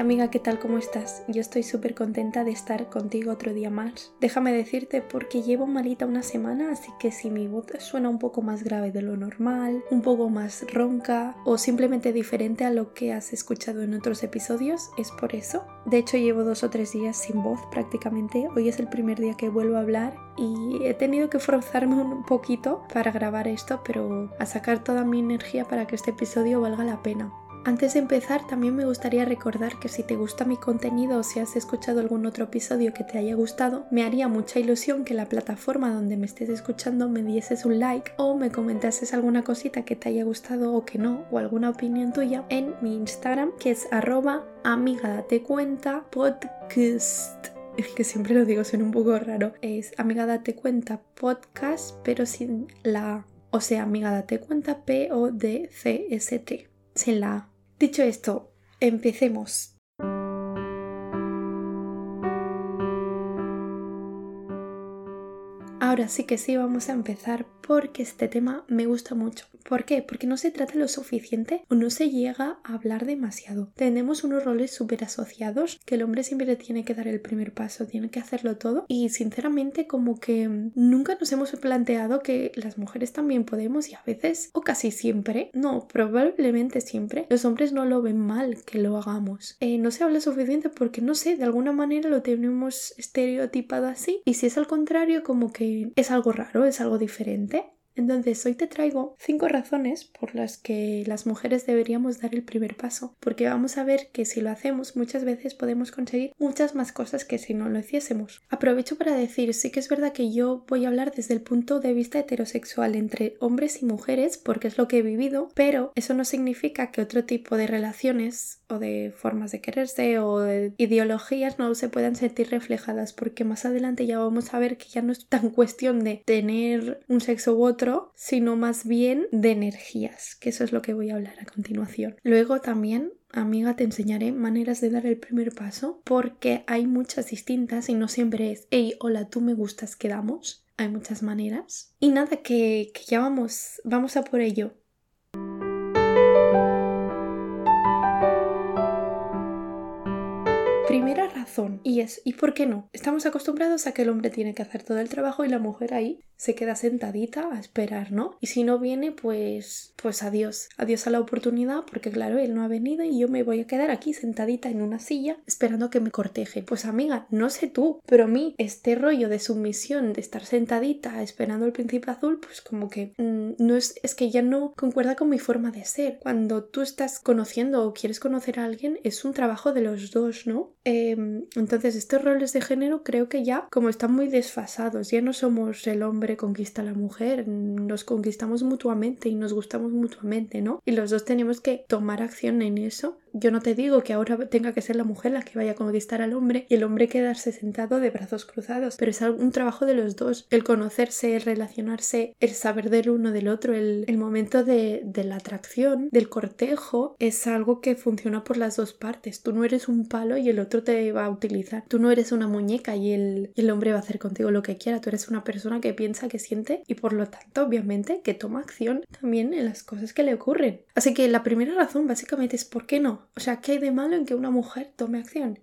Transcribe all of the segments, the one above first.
amiga, ¿qué tal? ¿Cómo estás? Yo estoy súper contenta de estar contigo otro día más. Déjame decirte porque llevo malita una semana, así que si mi voz suena un poco más grave de lo normal, un poco más ronca o simplemente diferente a lo que has escuchado en otros episodios, es por eso. De hecho, llevo dos o tres días sin voz prácticamente. Hoy es el primer día que vuelvo a hablar y he tenido que forzarme un poquito para grabar esto, pero a sacar toda mi energía para que este episodio valga la pena. Antes de empezar, también me gustaría recordar que si te gusta mi contenido o si has escuchado algún otro episodio que te haya gustado, me haría mucha ilusión que la plataforma donde me estés escuchando me dieses un like o me comentases alguna cosita que te haya gustado o que no, o alguna opinión tuya en mi Instagram, que es arroba amiga cuenta podcast. Que siempre lo digo, suena un poco raro. Es amiga date cuenta podcast, pero sin la O sea, amiga date cuenta P-O-D-C-S-T. La Dicho esto, empecemos. Ahora sí que sí vamos a empezar porque este tema me gusta mucho. ¿Por qué? Porque no se trata lo suficiente o no se llega a hablar demasiado. Tenemos unos roles súper asociados que el hombre siempre tiene que dar el primer paso, tiene que hacerlo todo y sinceramente como que nunca nos hemos planteado que las mujeres también podemos y a veces o casi siempre, no, probablemente siempre, los hombres no lo ven mal que lo hagamos. Eh, no se habla suficiente porque no sé, de alguna manera lo tenemos estereotipado así y si es al contrario como que es algo raro, es algo diferente entonces hoy te traigo cinco razones por las que las mujeres deberíamos dar el primer paso, porque vamos a ver que si lo hacemos muchas veces podemos conseguir muchas más cosas que si no lo hiciésemos. Aprovecho para decir, sí que es verdad que yo voy a hablar desde el punto de vista heterosexual entre hombres y mujeres, porque es lo que he vivido, pero eso no significa que otro tipo de relaciones o de formas de quererse o de ideologías no se puedan sentir reflejadas, porque más adelante ya vamos a ver que ya no es tan cuestión de tener un sexo u otro, sino más bien de energías, que eso es lo que voy a hablar a continuación. Luego también amiga, te enseñaré maneras de dar el primer paso porque hay muchas distintas y no siempre es, hey, hola, tú me gustas, quedamos. Hay muchas maneras. Y nada, que, que ya vamos, vamos a por ello. Primera razón, y es, ¿y por qué no? Estamos acostumbrados a que el hombre tiene que hacer todo el trabajo y la mujer ahí se queda sentadita a esperar, ¿no? Y si no viene, pues, pues adiós, adiós a la oportunidad, porque claro, él no ha venido y yo me voy a quedar aquí sentadita en una silla esperando que me corteje. Pues amiga, no sé tú, pero a mí este rollo de sumisión, de estar sentadita esperando al príncipe azul, pues como que mm, no es, es que ya no concuerda con mi forma de ser. Cuando tú estás conociendo o quieres conocer a alguien, es un trabajo de los dos, ¿no? Em, entonces, estos roles de género creo que ya como están muy desfasados, ya no somos el hombre conquista a la mujer, nos conquistamos mutuamente y nos gustamos mutuamente, ¿no? Y los dos tenemos que tomar acción en eso yo no te digo que ahora tenga que ser la mujer la que vaya a conquistar al hombre y el hombre quedarse sentado de brazos cruzados, pero es un trabajo de los dos, el conocerse, el relacionarse, el saber del uno del otro, el, momento de, la atracción, del cortejo, es algo que funciona por las dos partes. Tú no eres un palo y el otro te va a utilizar. Tú no eres una muñeca y el, el hombre va a hacer contigo lo que quiera. Tú eres una persona que piensa, que siente y por lo tanto, obviamente, que toma acción también en las cosas que le ocurren. Así que la primera razón básicamente es ¿por qué no? O sea, ¿qué hay de malo en que una mujer tome acción?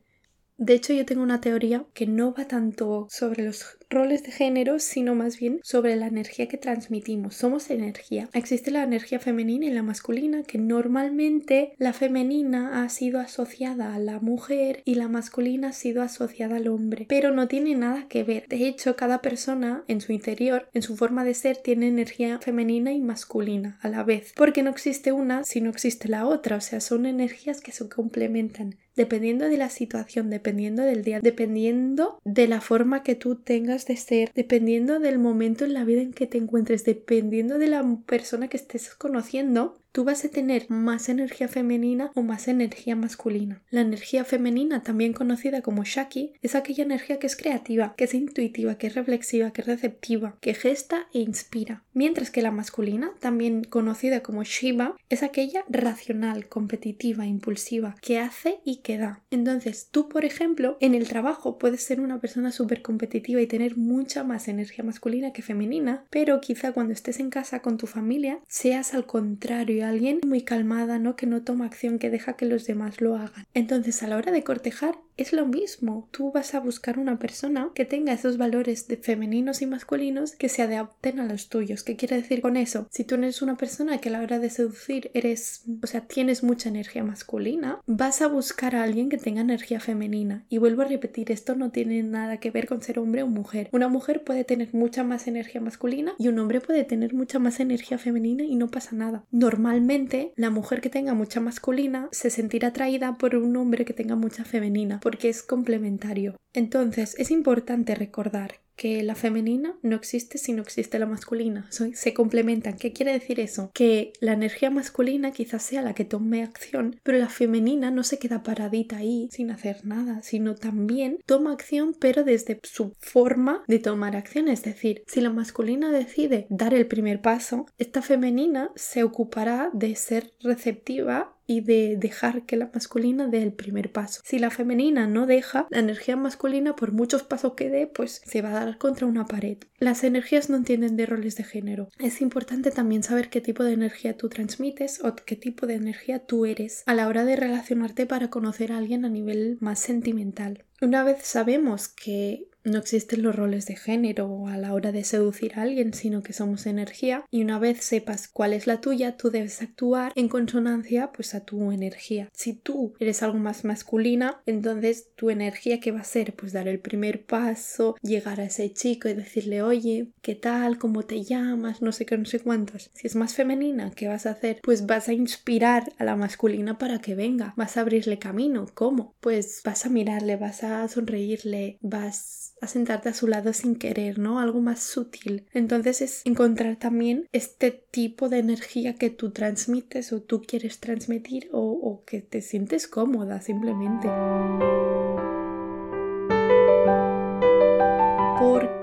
De hecho, yo tengo una teoría que no va tanto sobre los roles de género, sino más bien sobre la energía que transmitimos. Somos energía. Existe la energía femenina y la masculina, que normalmente la femenina ha sido asociada a la mujer y la masculina ha sido asociada al hombre, pero no tiene nada que ver. De hecho, cada persona en su interior, en su forma de ser, tiene energía femenina y masculina a la vez, porque no existe una si no existe la otra, o sea, son energías que se complementan dependiendo de la situación, dependiendo del día, dependiendo de la forma que tú tengas de ser, dependiendo del momento en la vida en que te encuentres, dependiendo de la persona que estés conociendo, tú vas a tener más energía femenina o más energía masculina. La energía femenina, también conocida como Shaki, es aquella energía que es creativa, que es intuitiva, que es reflexiva, que es receptiva, que gesta e inspira. Mientras que la masculina, también conocida como Shiva, es aquella racional, competitiva, impulsiva, que hace y que da. Entonces, tú, por ejemplo, en el trabajo puedes ser una persona súper competitiva y tener mucha más energía masculina que femenina, pero quizá cuando estés en casa con tu familia seas al contrario alguien muy calmada, ¿no? Que no toma acción, que deja que los demás lo hagan. Entonces, a la hora de cortejar, es lo mismo. Tú vas a buscar una persona que tenga esos valores de femeninos y masculinos que se adapten a los tuyos. ¿Qué quiere decir con eso? Si tú eres una persona que a la hora de seducir eres, o sea, tienes mucha energía masculina, vas a buscar a alguien que tenga energía femenina. Y vuelvo a repetir, esto no tiene nada que ver con ser hombre o mujer. Una mujer puede tener mucha más energía masculina y un hombre puede tener mucha más energía femenina y no pasa nada. Normalmente, la mujer que tenga mucha masculina se sentirá atraída por un hombre que tenga mucha femenina porque es complementario. Entonces, es importante recordar que la femenina no existe si no existe la masculina. Se complementan. ¿Qué quiere decir eso? Que la energía masculina quizás sea la que tome acción, pero la femenina no se queda paradita ahí sin hacer nada, sino también toma acción, pero desde su forma de tomar acción. Es decir, si la masculina decide dar el primer paso, esta femenina se ocupará de ser receptiva y de dejar que la masculina dé el primer paso. Si la femenina no deja, la energía masculina, por muchos pasos que dé, pues se va a dar contra una pared. Las energías no entienden de roles de género. Es importante también saber qué tipo de energía tú transmites o qué tipo de energía tú eres a la hora de relacionarte para conocer a alguien a nivel más sentimental. Una vez sabemos que no existen los roles de género a la hora de seducir a alguien, sino que somos energía y una vez sepas cuál es la tuya, tú debes actuar en consonancia pues a tu energía. Si tú eres algo más masculina, entonces tu energía que va a ser pues dar el primer paso, llegar a ese chico y decirle, "Oye, ¿qué tal? ¿Cómo te llamas?", no sé qué, no sé cuántos. Si es más femenina, ¿qué vas a hacer? Pues vas a inspirar a la masculina para que venga, vas a abrirle camino. ¿Cómo? Pues vas a mirarle, vas a sonreírle, vas a sentarte a su lado sin querer, ¿no? Algo más sutil. Entonces es encontrar también este tipo de energía que tú transmites o tú quieres transmitir o, o que te sientes cómoda simplemente.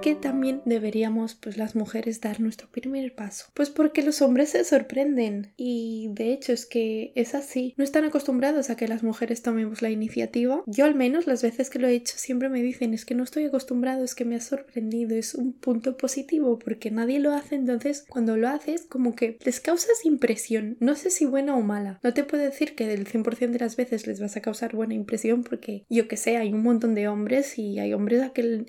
Qué también deberíamos pues las mujeres dar nuestro primer paso? Pues porque los hombres se sorprenden y de hecho es que es así. No están acostumbrados a que las mujeres tomemos la iniciativa. Yo al menos las veces que lo he hecho siempre me dicen es que no estoy acostumbrado, es que me ha sorprendido, es un punto positivo porque nadie lo hace, entonces cuando lo haces como que les causas impresión, no sé si buena o mala. No te puedo decir que del 100% de las veces les vas a causar buena impresión porque yo que sé, hay un montón de hombres y hay hombres a,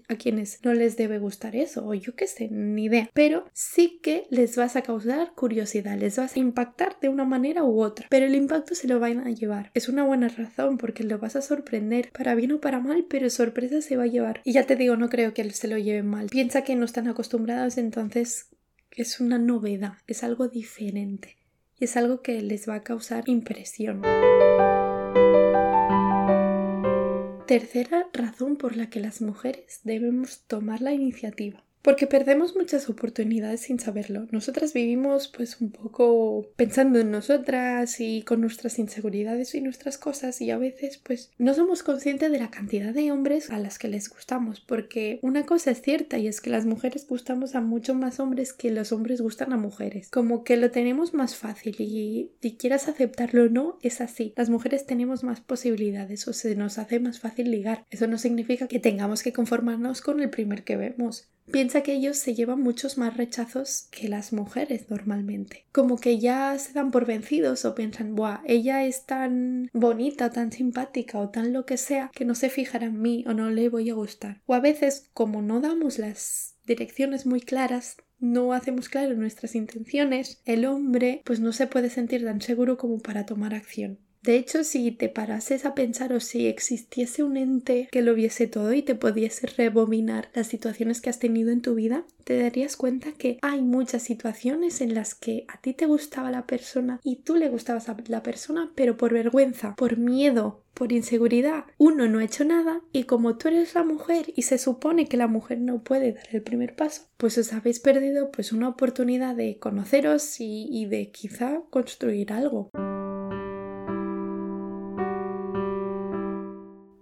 a quienes no les debe gustar eso, o yo qué sé, ni idea. Pero sí que les vas a causar curiosidad, les vas a impactar de una manera u otra, pero el impacto se lo van a llevar. Es una buena razón porque lo vas a sorprender, para bien o para mal, pero sorpresa se va a llevar. Y ya te digo, no creo que se lo lleven mal. Piensa que no están acostumbrados, entonces es una novedad, es algo diferente y es algo que les va a causar impresión. Tercera razón por la que las mujeres debemos tomar la iniciativa. Porque perdemos muchas oportunidades sin saberlo. Nosotras vivimos pues un poco pensando en nosotras y con nuestras inseguridades y nuestras cosas y a veces pues no somos conscientes de la cantidad de hombres a las que les gustamos. Porque una cosa es cierta y es que las mujeres gustamos a mucho más hombres que los hombres gustan a mujeres. Como que lo tenemos más fácil y si quieras aceptarlo o no, es así. Las mujeres tenemos más posibilidades o se nos hace más fácil ligar. Eso no significa que tengamos que conformarnos con el primer que vemos. Piensa que ellos se llevan muchos más rechazos que las mujeres normalmente. Como que ya se dan por vencidos o piensan, buah, ella es tan bonita, tan simpática o tan lo que sea que no se fijará en mí o no le voy a gustar. O a veces, como no damos las direcciones muy claras, no hacemos claro nuestras intenciones, el hombre pues no se puede sentir tan seguro como para tomar acción. De hecho, si te parases a pensar o si existiese un ente que lo viese todo y te pudiese rebobinar las situaciones que has tenido en tu vida, te darías cuenta que hay muchas situaciones en las que a ti te gustaba la persona y tú le gustabas a la persona, pero por vergüenza, por miedo, por inseguridad, uno no ha hecho nada y como tú eres la mujer y se supone que la mujer no puede dar el primer paso, pues os habéis perdido pues una oportunidad de conoceros y, y de quizá construir algo.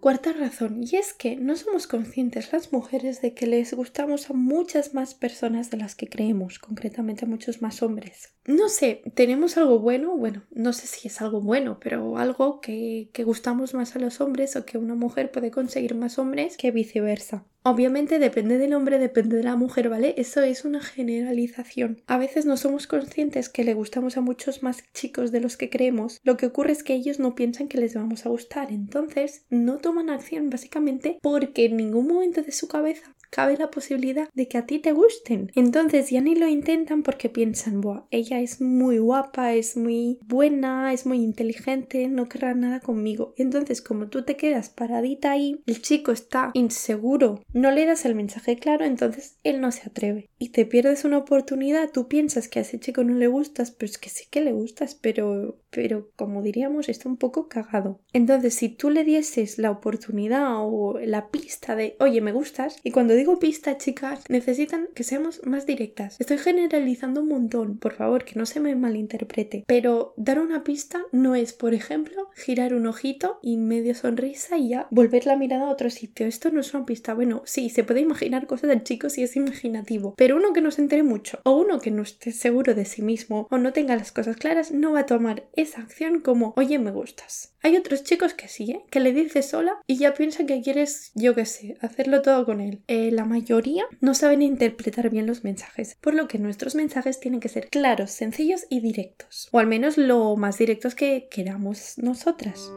Cuarta razón, y es que no somos conscientes las mujeres de que les gustamos a muchas más personas de las que creemos, concretamente a muchos más hombres. No sé, tenemos algo bueno, bueno, no sé si es algo bueno, pero algo que, que gustamos más a los hombres o que una mujer puede conseguir más hombres que viceversa. Obviamente depende del hombre, depende de la mujer, ¿vale? Eso es una generalización. A veces no somos conscientes que le gustamos a muchos más chicos de los que creemos. Lo que ocurre es que ellos no piensan que les vamos a gustar. Entonces no toman acción básicamente porque en ningún momento de su cabeza cabe la posibilidad de que a ti te gusten. Entonces ya ni lo intentan porque piensan, Buah, ella es muy guapa, es muy buena, es muy inteligente, no querrá nada conmigo. Entonces, como tú te quedas paradita ahí, el chico está inseguro, no le das el mensaje claro, entonces él no se atreve. Y te pierdes una oportunidad, tú piensas que a ese chico no le gustas, pero es que sí que le gustas, pero, pero como diríamos, está un poco cagado. Entonces, si tú le dieses la oportunidad o la pista de, oye, me gustas, y cuando digo pista, chicas, necesitan que seamos más directas. Estoy generalizando un montón, por favor, que no se me malinterprete. Pero dar una pista no es, por ejemplo, girar un ojito y medio sonrisa y ya volver la mirada a otro sitio. Esto no es una pista. Bueno, sí, se puede imaginar cosas del chico si es imaginativo. Pero uno que no se entere mucho, o uno que no esté seguro de sí mismo, o no tenga las cosas claras, no va a tomar esa acción como, oye, me gustas. Hay otros chicos que sí, ¿eh? que le dices sola y ya piensan que quieres, yo qué sé, hacerlo todo con él. La mayoría no saben interpretar bien los mensajes, por lo que nuestros mensajes tienen que ser claros, sencillos y directos, o al menos lo más directos que queramos nosotras.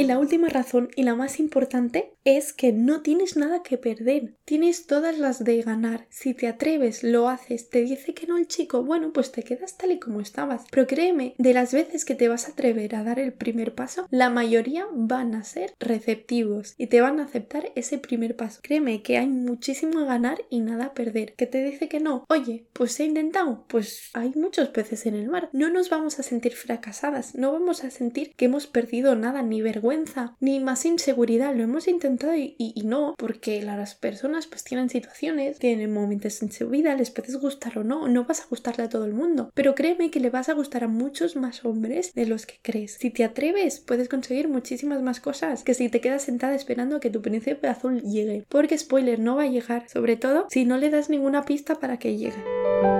Y la última razón y la más importante es que no tienes nada que perder, tienes todas las de ganar. Si te atreves, lo haces, te dice que no el chico, bueno, pues te quedas tal y como estabas. Pero créeme, de las veces que te vas a atrever a dar el primer paso, la mayoría van a ser receptivos y te van a aceptar ese primer paso. Créeme que hay muchísimo a ganar y nada a perder. Que te dice que no, oye, pues he intentado, pues hay muchos peces en el mar. No nos vamos a sentir fracasadas, no vamos a sentir que hemos perdido nada ni vergüenza ni más inseguridad. Lo hemos intentado y, no, porque las personas pues tienen situaciones, tienen momentos en su vida, les puedes gustar o no, no vas a gustarle a todo el mundo, pero créeme que le vas a gustar a muchos más hombres de los que crees. Si te atreves, puedes conseguir muchísimas más cosas que si te quedas sentada esperando a que tu príncipe azul llegue, porque spoiler, no va a llegar, sobre todo si no le das ninguna pista para que llegue.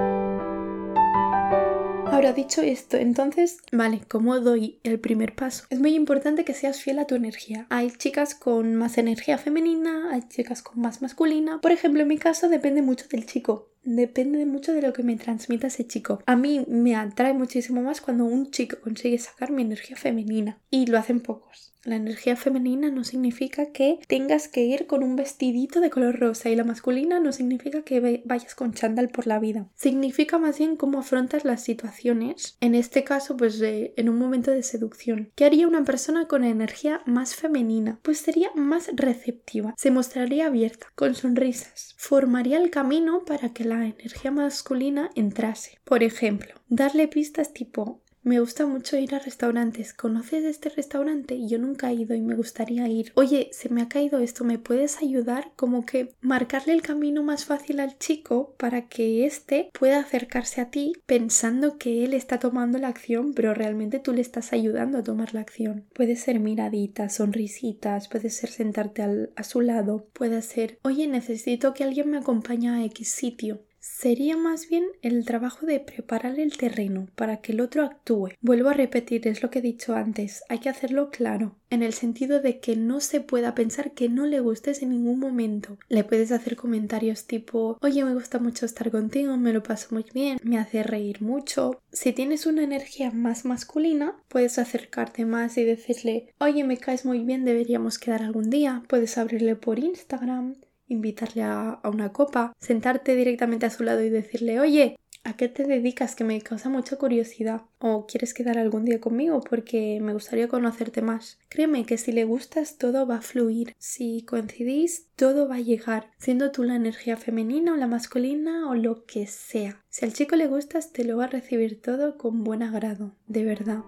Ahora, dicho esto, entonces, vale, ¿cómo doy el primer paso? Es muy importante que seas fiel a tu energía. Hay chicas con más energía femenina, hay chicas con más masculina. Por ejemplo, en mi caso depende mucho del chico depende mucho de lo que me transmita ese chico. A mí me atrae muchísimo más cuando un chico consigue sacar mi energía femenina y lo hacen pocos. La energía femenina no significa que tengas que ir con un vestidito de color rosa y la masculina no significa que vayas con chándal por la vida. Significa más bien cómo afrontas las situaciones, en este caso pues en un momento de seducción. ¿Qué haría una persona con energía más femenina? Pues sería más receptiva, se mostraría abierta, con sonrisas, formaría el camino para que la energía masculina entrase. Por ejemplo, darle pistas tipo me gusta mucho ir a restaurantes. ¿Conoces este restaurante? Yo nunca he ido y me gustaría ir. Oye, se me ha caído esto, ¿me puedes ayudar? Como que marcarle el camino más fácil al chico para que éste pueda acercarse a ti pensando que él está tomando la acción, pero realmente tú le estás ayudando a tomar la acción. Puede ser miraditas, sonrisitas, puede ser sentarte a su lado, puede ser, oye, necesito que alguien me acompañe a X sitio sería más bien el trabajo de preparar el terreno para que el otro actúe. Vuelvo a repetir, es lo que he dicho antes, hay que hacerlo claro, en el sentido de que no se pueda pensar que no le gustes en ningún momento. Le puedes hacer comentarios tipo, oye, me gusta mucho estar contigo, me lo paso muy bien, me hace reír mucho. Si tienes una energía más masculina, puedes acercarte más y decirle, oye, me caes muy bien, deberíamos quedar algún día, puedes abrirle por Instagram invitarle a, una copa, sentarte directamente a su lado y decirle, oye, ¿A qué te dedicas? Que me causa mucha curiosidad. ¿O quieres quedar algún día conmigo? Porque me gustaría conocerte más. Créeme que si le gustas todo va a fluir. Si coincidís, todo va a llegar. Siendo tú la energía femenina o la masculina o lo que sea. Si al chico le gustas, te lo va a recibir todo con buen agrado. De verdad.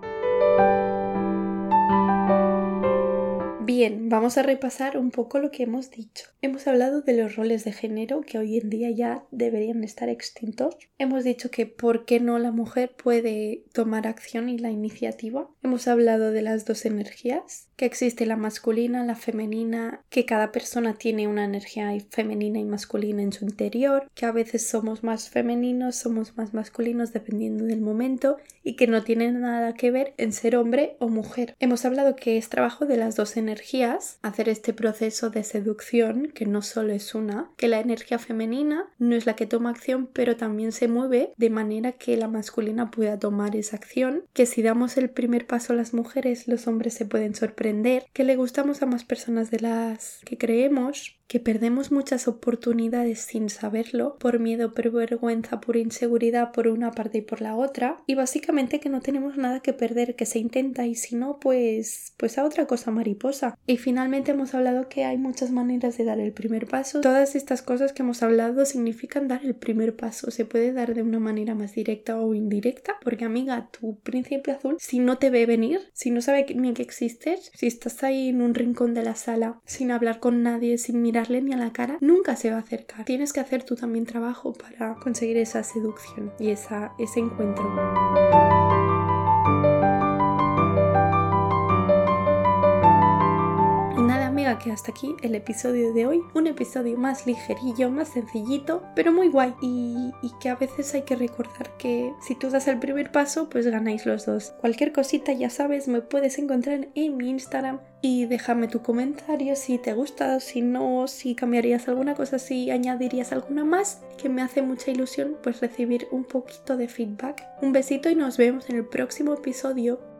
Bien, vamos a repasar un poco lo que hemos dicho. Hemos hablado de los roles de género que hoy en día ya deberían estar extintos. Hemos dicho que por qué no la mujer puede tomar acción y la iniciativa. Hemos hablado de las dos energías, que existe la masculina, la femenina, que cada persona tiene una energía femenina y masculina en su interior, que a veces somos más femeninos, somos más masculinos dependiendo del momento y que no tiene nada que ver en ser hombre o mujer. Hemos hablado que es trabajo de las dos energías, hacer este proceso de seducción, que no solo es una, que la energía femenina no es la que toma acción, pero también se mueve de manera que la masculina pueda tomar esa acción, que si damos el primer paso a las mujeres, los hombres se pueden sorprender, que le gustamos a más personas de las que creemos, que perdemos muchas oportunidades sin saberlo, por miedo, por vergüenza, por inseguridad por una parte y por la otra, y básicamente que no tenemos nada que perder, que se intenta y si no, pues pues a otra cosa mariposa. Y finalmente hemos hablado que hay muchas maneras de dar el primer paso. Todas estas cosas que hemos hablado significan dar el primer paso. Se puede dar de una manera más directa o indirecta, porque amiga, tu príncipe azul, si no te ve venir, si no sabe ni que existes, si estás ahí en un rincón de la sala sin hablar con nadie, sin mirar ni a la cara, nunca se va a acercar. Tienes que hacer tú también trabajo para conseguir esa seducción y esa, ese encuentro. Que hasta aquí el episodio de hoy. Un episodio más ligerillo, más sencillito, pero muy guay. Y, y, que a veces hay que recordar que si tú das el primer paso, pues ganáis los dos. Cualquier cosita, ya sabes, me puedes encontrar en mi Instagram y déjame tu comentario si te gusta, si no, si cambiarías alguna cosa, si añadirías alguna más, que me hace mucha ilusión pues recibir un poquito de feedback. Un besito y nos vemos en el próximo episodio.